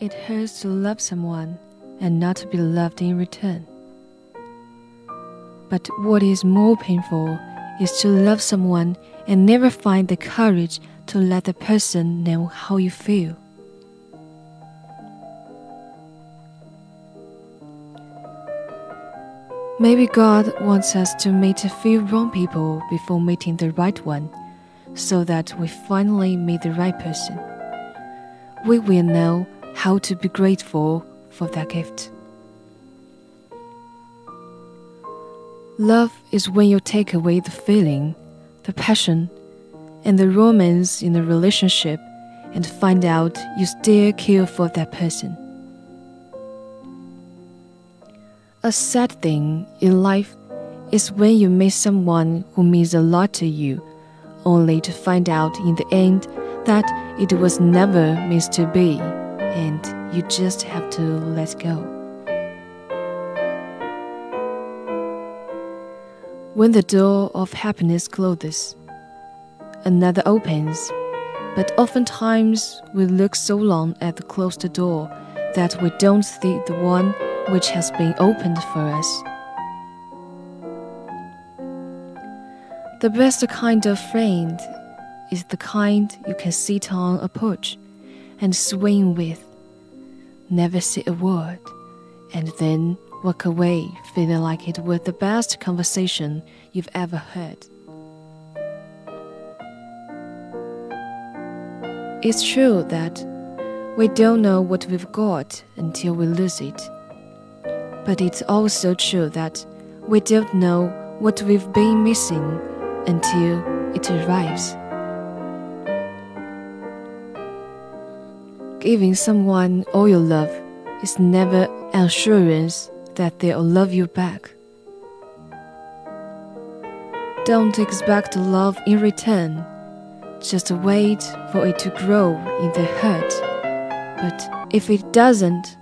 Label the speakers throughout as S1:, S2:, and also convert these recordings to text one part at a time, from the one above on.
S1: It hurts to love someone and not to be loved in return. But what is more painful is to love someone and never find the courage to let the person know how you feel. Maybe God wants us to meet a few wrong people before meeting the right one, so that we finally meet the right person. We will know how to be grateful for that gift. Love is when you take away the feeling, the passion, and the romance in a relationship and find out you still care for that person. A sad thing in life is when you meet someone who means a lot to you, only to find out in the end that it was never meant to be, and you just have to let go. When the door of happiness closes, another opens, but oftentimes we look so long at the closed door that we don't see the one which has been opened for us. The best kind of friend is the kind you can sit on a porch and swing with, never say a word, and then walk away feeling like it was the best conversation you've ever heard. It's true that we don't know what we've got until we lose it. But it's also true that we don't know what we've been missing until it arrives. Giving someone all your love is never an assurance that they'll love you back. Don't expect love in return. Just wait for it to grow in their heart. But if it doesn't,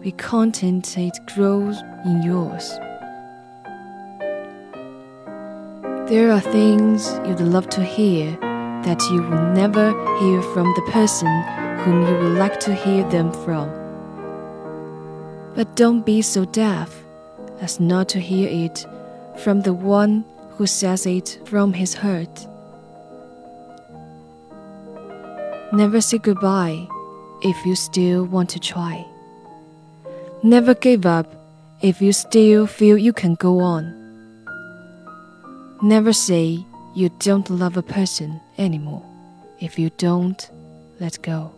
S1: be content it grows in yours. There are things you'd love to hear that you will never hear from the person whom you would like to hear them from. But don't be so deaf as not to hear it from the one who says it from his heart. Never say goodbye if you still want to try. Never give up if you still feel you can go on. Never say you don't love a person anymore if you don't let go.